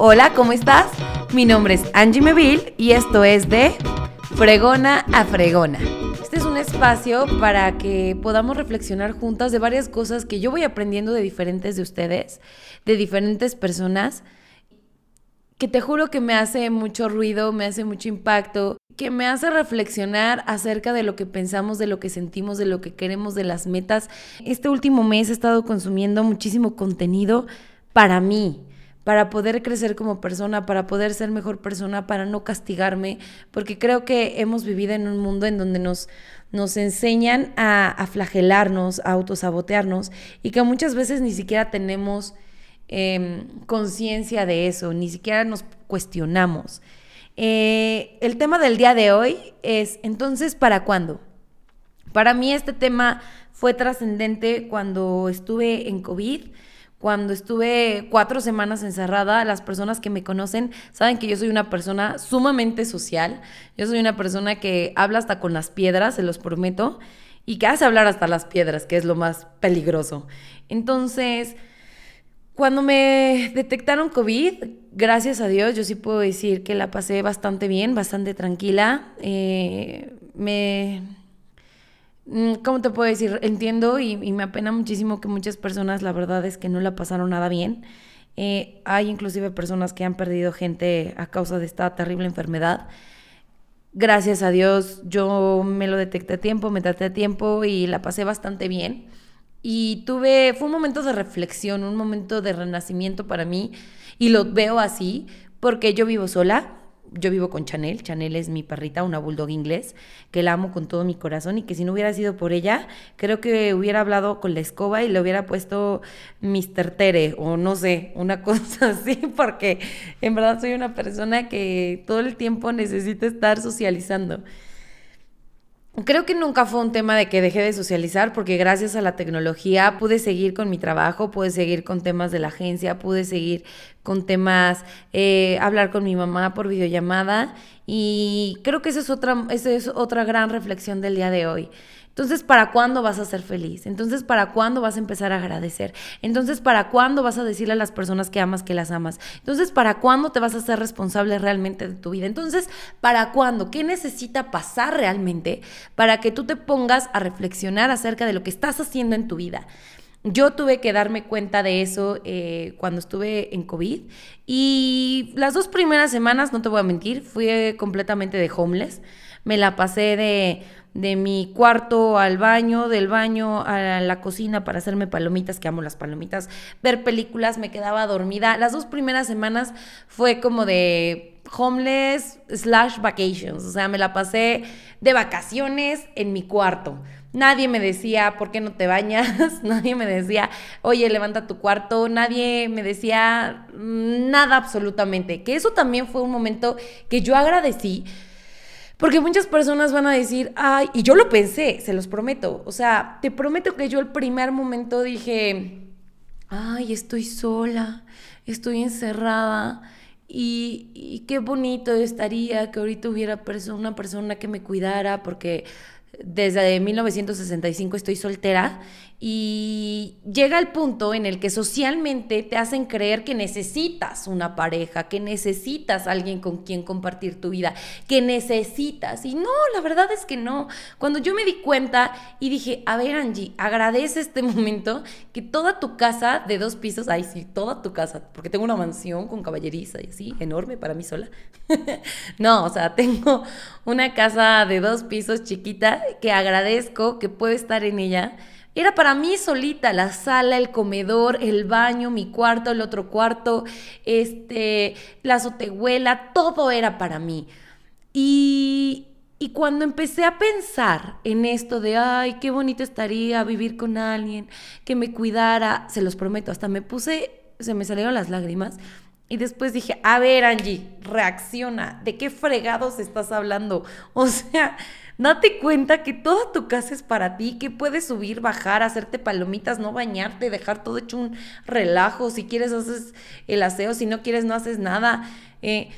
Hola, ¿cómo estás? Mi nombre es Angie Meville y esto es de Fregona a Fregona. Este es un espacio para que podamos reflexionar juntas de varias cosas que yo voy aprendiendo de diferentes de ustedes, de diferentes personas, que te juro que me hace mucho ruido, me hace mucho impacto, que me hace reflexionar acerca de lo que pensamos, de lo que sentimos, de lo que queremos, de las metas. Este último mes he estado consumiendo muchísimo contenido para mí, para poder crecer como persona, para poder ser mejor persona, para no castigarme, porque creo que hemos vivido en un mundo en donde nos, nos enseñan a, flagelarnos, a autosabotearnos y que muchas veces ni siquiera tenemos em, conciencia de eso, ni siquiera nos cuestionamos. Eh, el tema del día de hoy es, entonces, ¿para cuándo? Para mí este tema fue trascendente cuando estuve en COVID cuando estuve cuatro semanas encerrada, las personas que me conocen saben que yo soy una persona sumamente social. Yo soy una persona que habla hasta con las piedras, se los prometo, y que hace hablar hasta las piedras, que es lo más peligroso. Entonces, cuando me detectaron COVID, gracias a Dios, yo sí puedo decir que la pasé bastante bien, bastante tranquila. Eh, me ¿cómo te puedo decir? Entiendo y, me apena muchísimo que muchas personas, la verdad es que no la pasaron nada bien. Eh, hay inclusive personas que han perdido gente a causa de esta terrible enfermedad. Gracias a Dios yo me lo detecté a tiempo, me traté a tiempo y la pasé bastante bien. Y tuve, fue un momento de reflexión, un momento de renacimiento para mí y lo veo así porque yo vivo sola, yo vivo con Chanel, Chanel es mi perrita, una bulldog inglés, que la amo con todo mi corazón y que si no hubiera sido por ella, creo que hubiera hablado con la escoba y le hubiera puesto Mr. Tere o no sé, una cosa así, porque en verdad soy una persona que todo el tiempo necesita estar socializando. Creo que nunca fue un tema de que dejé de socializar porque gracias a la tecnología pude seguir con mi trabajo, pude seguir con temas de la agencia, pude seguir con temas, eh, hablar con mi mamá por videollamada y creo que esa es otra, esa es otra gran reflexión del día de hoy. Entonces, ¿para cuándo vas a ser feliz? Entonces, ¿para cuándo vas a empezar a agradecer? Entonces, ¿para cuándo vas a decirle a las personas que amas que las amas? Entonces, ¿para cuándo te vas a ser responsable realmente de tu vida? Entonces, ¿para cuándo? ¿Qué necesita pasar realmente para que tú te pongas a reflexionar acerca de lo que estás haciendo en tu vida? Yo tuve que darme cuenta de eso eh, cuando estuve en COVID y las dos primeras semanas, no te voy a mentir, fui completamente de homeless. Me la pasé de de mi cuarto al baño, del baño a la cocina para hacerme palomitas, que amo las palomitas, ver películas, me quedaba dormida. Las dos primeras semanas fue como de homeless slash vacations, o sea, me la pasé de vacaciones en mi cuarto. Nadie me decía, ¿por qué no te bañas? Nadie me decía, oye, levanta tu cuarto. Nadie me decía nada absolutamente. Que eso también fue un momento que yo agradecí porque muchas personas van a decir, ay, y yo lo pensé, se los prometo. O sea, te prometo que yo el primer momento dije, ay, estoy sola, estoy encerrada. Y, y qué bonito estaría que ahorita hubiera una persona que me cuidara, porque desde 1965 estoy soltera y llega el punto en el que socialmente te hacen creer que necesitas una pareja, que necesitas alguien con quien compartir tu vida, que necesitas. Y no, la verdad es que no. Cuando yo me di cuenta y dije, a ver Angie, agradece este momento que toda tu casa de dos pisos, ay sí, toda tu casa, porque tengo una mansión con caballeriza y así, enorme para mí sola. no, o sea, tengo una casa de dos pisos chiquita que agradezco que puedo estar en ella era para mí solita, la sala, el comedor, el baño, mi cuarto, el otro cuarto, este, la azotehuela, todo era para mí. Y, y cuando empecé a pensar en esto de, ay, qué bonito estaría vivir con alguien que me cuidara, se los prometo, hasta me puse, se me salieron las lágrimas. Y después dije, a ver, Angie, reacciona, ¿de qué fregados estás hablando? O sea, Date cuenta que toda tu casa es para ti, que puedes subir, bajar, hacerte palomitas, no bañarte, dejar todo hecho un relajo. Si quieres, haces el aseo, si no quieres, no haces nada. Eh,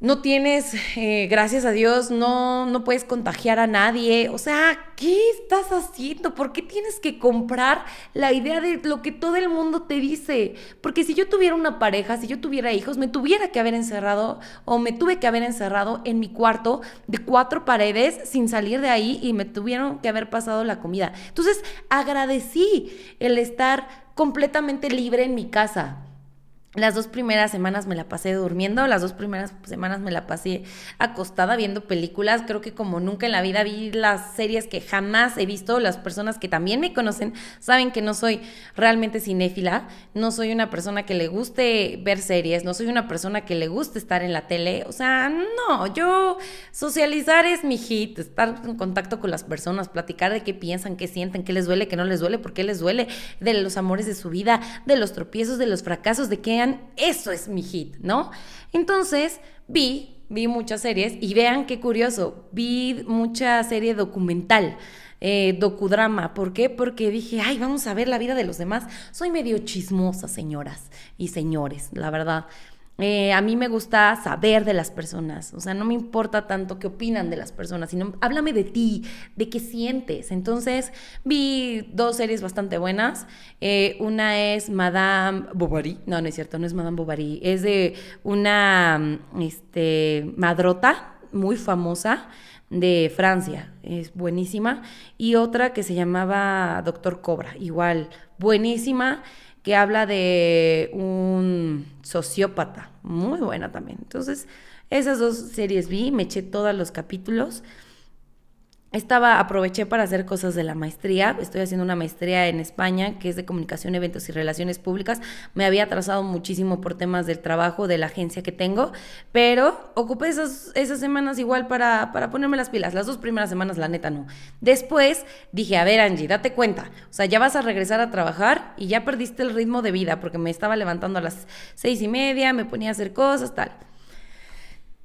no tienes, eh, gracias a Dios, no, no puedes contagiar a nadie. O sea, ¿qué estás haciendo? ¿Por qué tienes que comprar la idea de lo que todo el mundo te dice? Porque si yo tuviera una pareja, si yo tuviera hijos, me tuviera que haber encerrado o me tuve que haber encerrado en mi cuarto de cuatro paredes sin salir de ahí y me tuvieron que haber pasado la comida. Entonces, agradecí el estar completamente libre en mi casa. Las dos primeras semanas me la pasé durmiendo, las dos primeras semanas me la pasé acostada viendo películas. Creo que como nunca en la vida vi las series que jamás he visto. Las personas que también me conocen saben que no soy realmente cinéfila, no soy una persona que le guste ver series, no soy una persona que le guste estar en la tele. O sea, no, yo socializar es mi hit, estar en contacto con las personas, platicar de qué piensan, qué sienten, qué les duele, qué no les duele, por qué les duele, de los amores de su vida, de los tropiezos, de los fracasos, de qué eso es mi hit, ¿no? Entonces vi, vi muchas series y vean qué curioso, vi mucha serie documental. Eh, docudrama. ¿Por qué? Porque dije, ay, vamos a ver la vida de los demás. Soy medio chismosa, señoras y señores, la verdad. Eh, a mí me gusta saber de las personas, o sea, no me importa tanto qué opinan de las personas, sino háblame de ti, de qué sientes. Entonces, vi dos series bastante buenas. Eh, una es Madame Bovary, no, no es cierto, no es Madame Bovary, es de una este, madrota muy famosa de Francia, es buenísima, y otra que se llamaba Doctor Cobra, igual, buenísima que habla de un sociópata, muy buena también. Entonces, esas dos series vi, me eché todos los capítulos estaba, aproveché para hacer cosas de la maestría. Estoy haciendo una maestría en España que es de comunicación, eventos y relaciones públicas. Me había atrasado muchísimo por temas del trabajo, de la agencia que tengo, pero ocupé esas, esas semanas igual para, para ponerme las pilas. Las dos primeras semanas, la neta, no. Después dije, a ver, Angie, date cuenta. O sea, ya vas a regresar a trabajar y ya perdiste el ritmo de vida porque me estaba levantando a las seis y media, me ponía a hacer cosas, tal.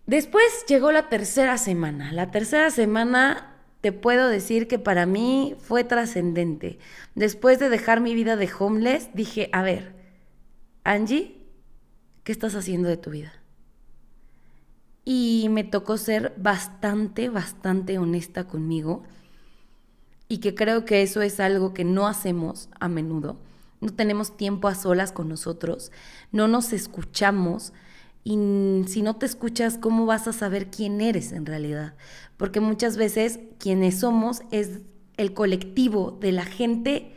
Después llegó la tercera semana. La tercera semana te puedo decir que para mí fue trascendente. Después de dejar mi vida de homeless, dije, a ver, Angie, ¿qué estás haciendo de tu vida? Y me tocó ser bastante, bastante honesta conmigo y que creo que eso es algo que no hacemos a menudo. No tenemos tiempo a solas con nosotros, no nos escuchamos, y si no te escuchas, ¿cómo vas a saber quién eres en realidad? Porque muchas veces quienes somos es el colectivo de la gente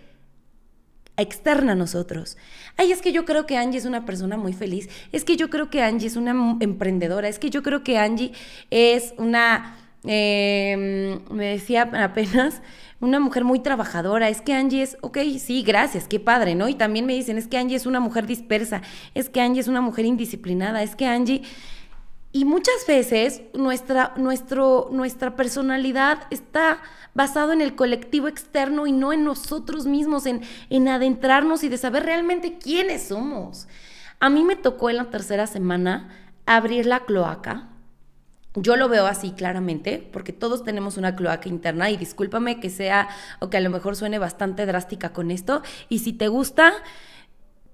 externa a nosotros. Ay, es que yo creo que Angie es una persona muy feliz. Es que yo creo que Angie es una emprendedora. Es que yo creo que Angie es una... Eh, me decía apenas una mujer muy trabajadora, es que Angie es, ok, sí, gracias, qué padre, ¿no? Y también me dicen, es que Angie es una mujer dispersa, es que Angie es una mujer indisciplinada, es que Angie... Y muchas veces nuestra, nuestro, nuestra personalidad está basado en el colectivo externo y no en nosotros mismos, en, en adentrarnos y de saber realmente quiénes somos. A mí me tocó en la tercera semana abrir la cloaca, yo lo veo así claramente, porque todos tenemos una cloaca interna y discúlpame que sea o que a lo mejor suene bastante drástica con esto. Y si te gusta,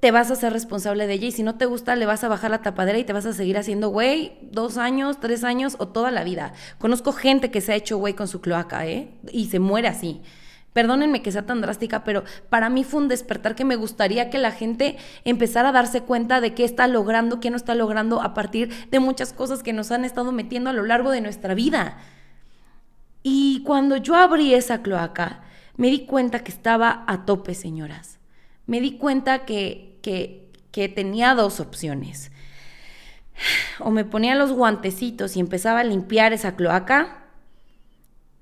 te vas a ser responsable de ella y si no te gusta, le vas a bajar la tapadera y te vas a seguir haciendo güey dos años, tres años o toda la vida. Conozco gente que se ha hecho güey con su cloaca, ¿eh? Y se muere así. Perdónenme que sea tan drástica, pero para mí fue un despertar que me gustaría que la gente empezara a darse cuenta de qué está logrando, qué no está logrando a partir de muchas cosas que nos han estado metiendo a lo largo de nuestra vida. Y cuando yo abrí esa cloaca, me di cuenta que estaba a tope, señoras. Me di cuenta que, que, que tenía dos opciones. O me ponía los guantecitos y empezaba a limpiar esa cloaca,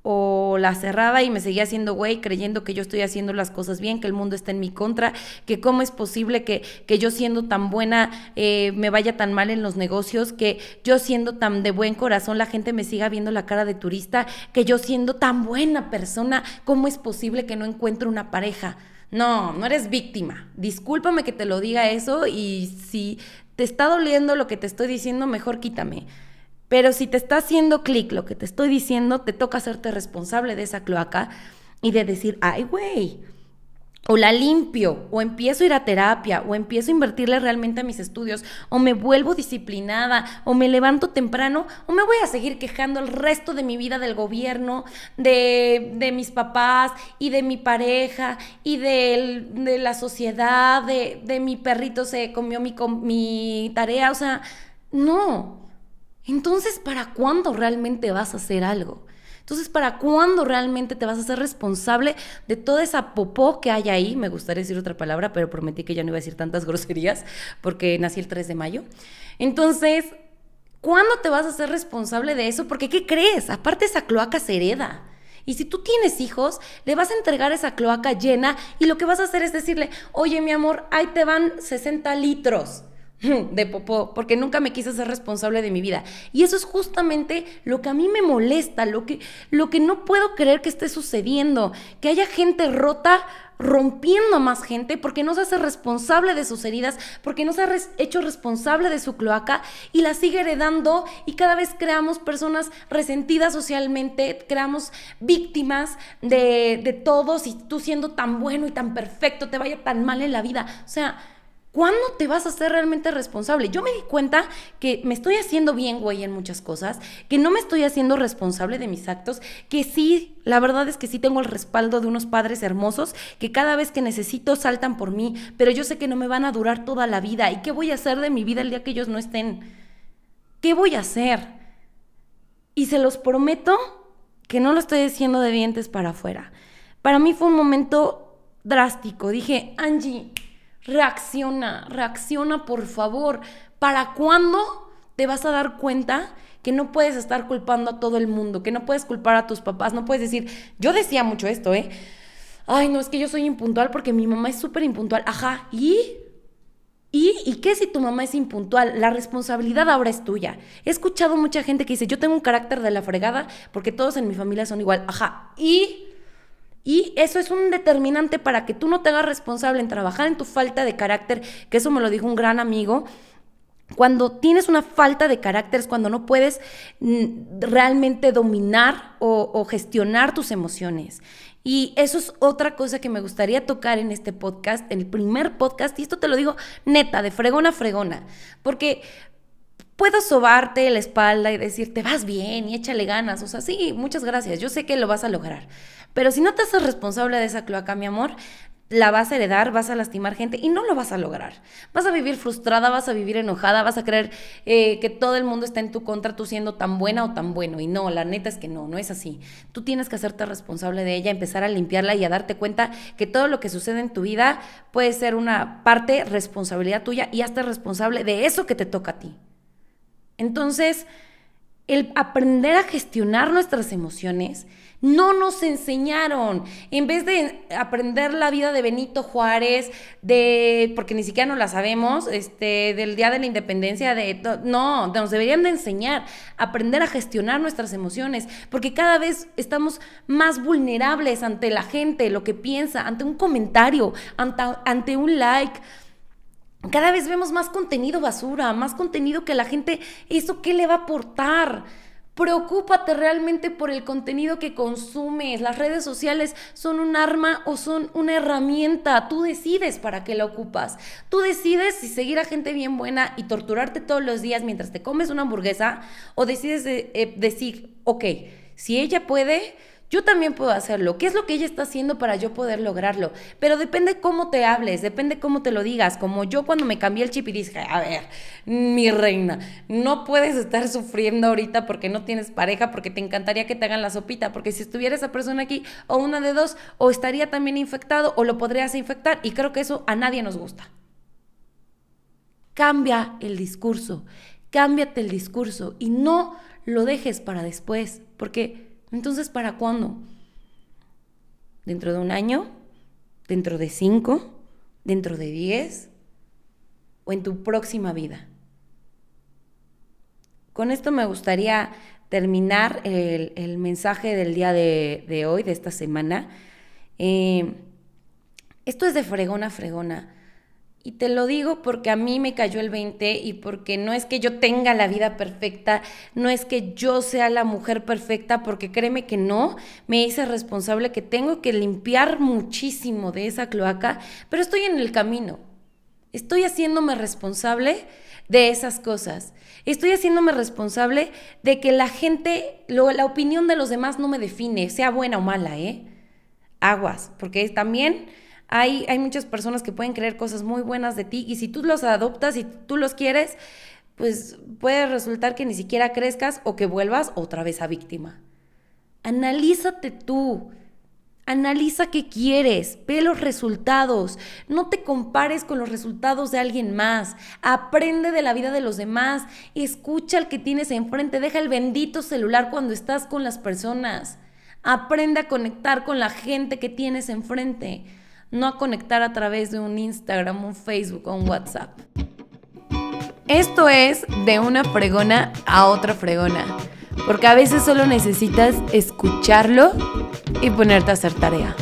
o la cerraba y me seguía haciendo güey creyendo que yo estoy haciendo las cosas bien, que el mundo está en mi contra, que cómo es posible que, que yo siendo tan buena eh, me vaya tan mal en los negocios, que yo siendo tan de buen corazón la gente me siga viendo la cara de turista, que yo siendo tan buena persona, ¿cómo es posible que no encuentre una pareja? No, no eres víctima. Discúlpame que te lo diga eso y si te está doliendo lo que te estoy diciendo, mejor quítame. Pero si te está haciendo clic lo que te estoy diciendo, te toca hacerte responsable de esa cloaca y de decir, ay, güey, o la limpio, o empiezo a ir a terapia, o empiezo a invertirle realmente a mis estudios, o me vuelvo disciplinada, o me levanto temprano, o me voy a seguir quejando el resto de mi vida del gobierno, de, de mis papás y de mi pareja y de, de la sociedad, de, de, mi perrito se comió mi, mi tarea, o sea, no. Entonces, ¿para cuándo realmente vas a hacer algo? Entonces, ¿para cuándo realmente te vas a ser responsable de toda esa popó que hay ahí? Me gustaría decir otra palabra, pero prometí que ya no iba a decir tantas groserías porque nací el 3 de mayo. Entonces, ¿cuándo te vas a ser responsable de eso? Porque, ¿qué crees? Aparte, esa cloaca se hereda. Y si tú tienes hijos, le vas a entregar esa cloaca llena y lo que vas a hacer es decirle, oye mi amor, ahí te van 60 litros. de popó, porque nunca me quise ser responsable de mi vida. Y eso es justamente lo que a mí me molesta, lo que, lo que no puedo creer que esté sucediendo, que haya gente rota rompiendo a más gente porque no se hace responsable de sus heridas, porque no se ha hecho responsable de su cloaca y la sigue heredando y cada vez creamos personas resentidas socialmente, creamos víctimas de, de todos y tú siendo tan bueno y tan perfecto te vaya tan mal en la vida. O sea, ¿Cuándo te vas a ser realmente responsable? Yo me di cuenta que me estoy haciendo bien, güey, en muchas cosas, que no me estoy haciendo responsable de mis actos, que sí, la verdad es que sí tengo el respaldo de unos padres hermosos que cada vez que necesito saltan por mí, pero yo sé que no me van a durar toda la vida. ¿Y qué voy a hacer de mi vida el día que ellos no estén? ¿Qué voy a hacer? Y se los prometo que no lo estoy diciendo de dientes para afuera. Para mí fue un momento drástico. Dije, Angie, Reacciona, reacciona por favor. ¿Para cuándo te vas a dar cuenta que no puedes estar culpando a todo el mundo, que no puedes culpar a tus papás, no puedes decir, yo decía mucho esto, ¿eh? Ay, no, es que yo soy impuntual porque mi mamá es súper impuntual. Ajá, ¿y? ¿Y, ¿Y qué si tu mamá es impuntual? La responsabilidad ahora es tuya. He escuchado mucha gente que dice, yo tengo un carácter de la fregada porque todos en mi familia son igual. Ajá, ¿y? Y eso es un determinante para que tú no te hagas responsable en trabajar en tu falta de carácter, que eso me lo dijo un gran amigo. Cuando tienes una falta de carácter es cuando no puedes mm, realmente dominar o, gestionar tus emociones. Y eso es otra cosa que me gustaría tocar en este podcast, en el primer podcast, y esto te lo digo neta, de fregona a fregona, porque puedo sobarte la espalda y decirte, vas bien y échale ganas. O sea, sí, muchas gracias, yo sé que lo vas a lograr. Pero si no te haces responsable de esa cloaca, mi amor, la vas a heredar, vas a lastimar gente y no lo vas a lograr. Vas a vivir frustrada, vas a vivir enojada, vas a creer eh, que todo el mundo está en tu contra, tú siendo tan buena o tan bueno. Y no, la neta es que no, no es así. Tú tienes que hacerte responsable de ella, empezar a limpiarla y a darte cuenta que todo lo que sucede en tu vida puede ser una parte responsabilidad tuya y hazte responsable de eso que te toca a ti. Entonces, el aprender a gestionar nuestras emociones no nos enseñaron. En vez de aprender la vida de Benito Juárez, de, porque ni siquiera no la sabemos, este, del Día de la Independencia, de, no, nos deberían de enseñar a aprender a gestionar nuestras emociones, porque cada vez estamos más vulnerables ante la gente, lo que piensa, ante un comentario, ante, ante un like cada vez vemos más contenido basura, más contenido que la gente, ¿eso qué le va a aportar? Preocúpate realmente por el contenido que consumes. Las redes sociales son un arma o son una herramienta. Tú decides para qué la ocupas. Tú decides si seguir a gente bien buena y torturarte todos los días mientras te comes una hamburguesa o decides eh, decir, ok, si ella puede, yo también puedo hacerlo. ¿Qué es lo que ella está haciendo para yo poder lograrlo? Pero depende cómo te hables, depende cómo te lo digas. Como yo cuando me cambié el chip y dije, a ver, mi reina, no puedes estar sufriendo ahorita porque no tienes pareja, porque te encantaría que te hagan la sopita, porque si estuviera esa persona aquí, o una de dos, o estaría también infectado, o lo podrías infectar. Y creo que eso a nadie nos gusta. Cambia el discurso, cámbiate el discurso y no lo dejes para después, porque entonces, ¿para cuándo? ¿Dentro de un año? ¿Dentro de cinco? ¿Dentro de diez? ¿O en tu próxima vida? Con esto me gustaría terminar el, mensaje del día de, hoy, de esta semana. Eh, esto es de fregona a fregona. Y te lo digo porque a mí me cayó el 20 y porque no es que yo tenga la vida perfecta, no es que yo sea la mujer perfecta, porque créeme que no, me hice responsable que tengo que limpiar muchísimo de esa cloaca, pero estoy en el camino. Estoy haciéndome responsable de esas cosas. Estoy haciéndome responsable de que la gente, la opinión de los demás no me define, sea buena o mala, ¿eh? Aguas, porque también hay, muchas personas que pueden creer cosas muy buenas de ti y si tú los adoptas y tú los quieres, pues puede resultar que ni siquiera crezcas o que vuelvas otra vez a víctima. Analízate tú. Analiza qué quieres, ve los resultados, no te compares con los resultados de alguien más, aprende de la vida de los demás, escucha al que tienes enfrente, deja el bendito celular cuando estás con las personas, aprende a conectar con la gente que tienes enfrente no a conectar a través de un Instagram, un Facebook o un WhatsApp. Esto es de una fregona a otra fregona, porque a veces solo necesitas escucharlo y ponerte a hacer tarea.